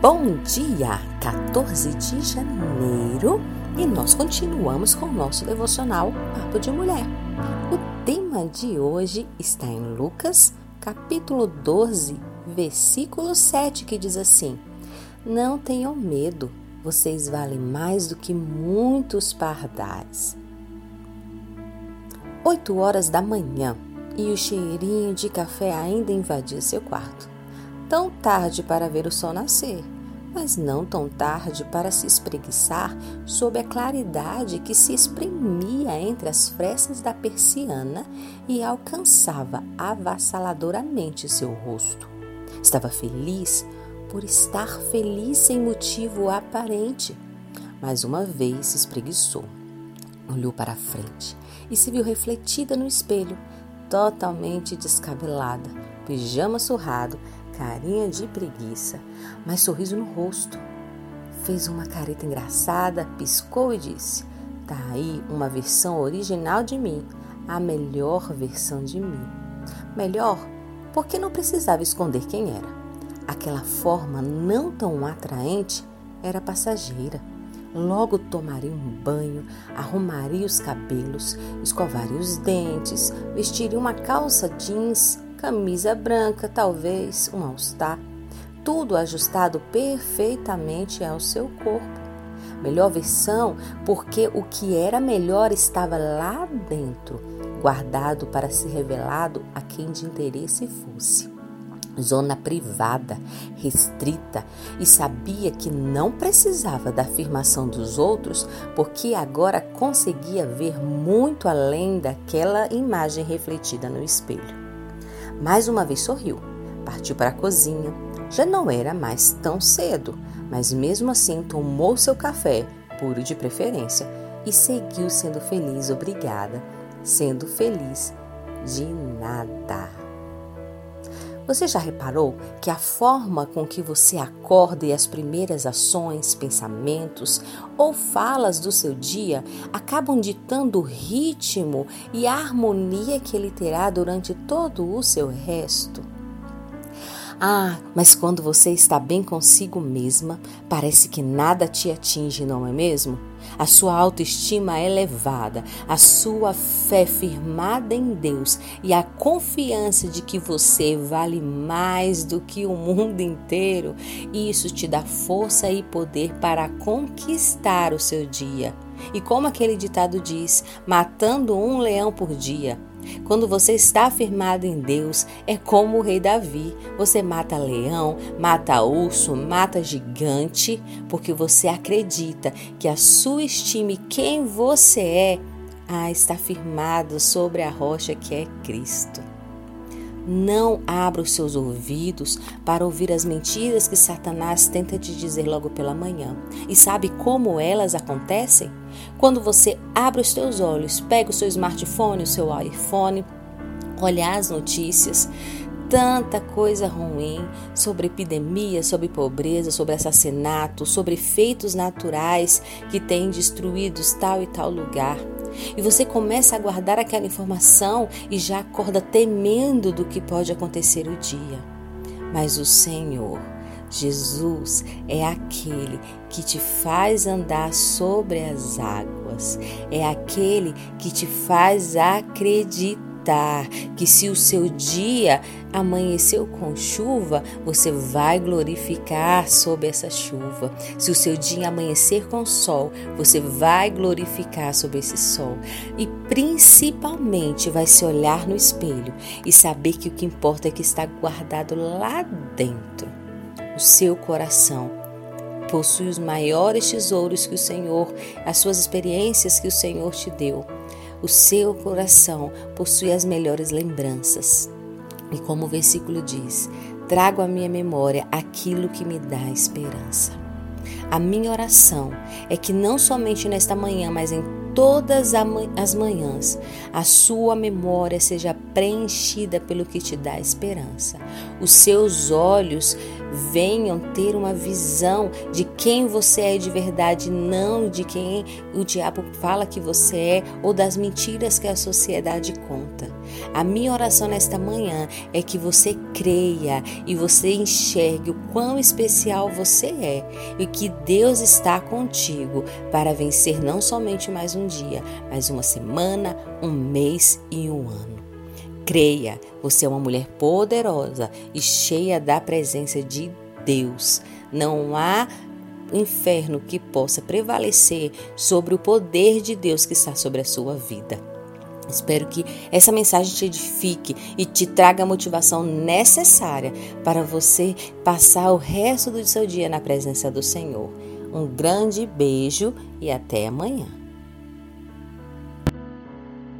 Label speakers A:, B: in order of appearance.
A: Bom dia, 14 de janeiro, e nós continuamos com o nosso devocional Papo de Mulher. O tema de hoje está em Lucas, capítulo 12, versículo 7, que diz assim: Não tenham medo, vocês valem mais do que muitos pardais. 8 horas da manhã e o cheirinho de café ainda invadia seu quarto tão tarde para ver o sol nascer, mas não tão tarde para se espreguiçar sob a claridade que se exprimia entre as frestas da persiana e alcançava avassaladoramente seu rosto. Estava feliz por estar feliz sem motivo aparente. Mais uma vez se espreguiçou. Olhou para a frente e se viu refletida no espelho, totalmente descabelada, pijama surrado carinha de preguiça, mas sorriso no rosto. Fez uma careta engraçada, piscou e disse: Tá aí uma versão original de mim, a melhor versão de mim. Melhor porque não precisava esconder quem era. Aquela forma não tão atraente era passageira. Logo tomaria um banho, arrumaria os cabelos, escovaria os dentes, vestiria uma calça jeans camisa branca, talvez um all-star, tudo ajustado perfeitamente ao seu corpo. Melhor versão, porque o que era melhor estava lá dentro, guardado para ser revelado a quem de interesse fosse. Zona privada, restrita, e sabia que não precisava da afirmação dos outros, porque agora conseguia ver muito além daquela imagem refletida no espelho. Mais uma vez sorriu, partiu para a cozinha. Já não era mais tão cedo, mas mesmo assim tomou seu café, puro de preferência, e seguiu sendo feliz, obrigada, sendo feliz de nada. Você já reparou que a forma com que você acorda e as primeiras ações, pensamentos ou falas do seu dia acabam ditando o ritmo e a harmonia que ele terá durante todo o seu resto? Ah, mas quando você está bem consigo mesma, parece que nada te atinge, não é mesmo? A sua autoestima é elevada, a sua fé firmada em Deus e a confiança de que você vale mais do que o mundo inteiro, isso te dá força e poder para conquistar o seu dia. E como aquele ditado diz, matando um leão por dia. Quando você está afirmado em Deus, é como o rei Davi. Você mata leão, mata urso, mata gigante, porque você acredita que a sua estima quem você é ah, está firmado sobre a rocha que é Cristo. Não abra os seus ouvidos para ouvir as mentiras que Satanás tenta te dizer logo pela manhã. E sabe como elas acontecem? Quando você abre os seus olhos, pega o seu smartphone, o seu iPhone, olhar as notícias, tanta coisa ruim sobre epidemia, sobre pobreza, sobre assassinato, sobre efeitos naturais que têm destruído tal e tal lugar. E você começa a guardar aquela informação e já acorda temendo do que pode acontecer o dia. Mas o Senhor, Jesus, é aquele que te faz andar sobre as águas, é aquele que te faz acreditar acreditar que se o seu dia amanheceu com chuva, você vai glorificar sob essa chuva. Se o seu dia amanhecer com sol, você vai glorificar sob esse sol. E principalmente vai se olhar no espelho e saber que o que importa é que está guardado lá dentro. O seu coração possui os maiores tesouros que o Senhor, as suas experiências que o Senhor te deu. O seu coração possui as melhores lembranças. E como o versículo diz, trago à minha memória aquilo que me dá esperança. A minha oração é que não somente nesta manhã, mas em todas as manhãs, a sua memória seja preenchida pelo que te dá esperança. Os seus olhos venham ter uma visão de quem você é de verdade, não de quem o diabo fala que você é ou das mentiras que a sociedade conta. A minha oração nesta manhã é que você creia e você enxergue o quão especial você é e que Deus está contigo para vencer não somente mais um dia, mas uma semana, um mês e um ano. Creia, você é uma mulher poderosa e cheia da presença de Deus. Não há inferno que possa prevalecer sobre o poder de Deus que está sobre a sua vida. Espero que essa mensagem te edifique e te traga a motivação necessária para você passar o resto do seu dia na presença do Senhor. Um grande beijo e até amanhã.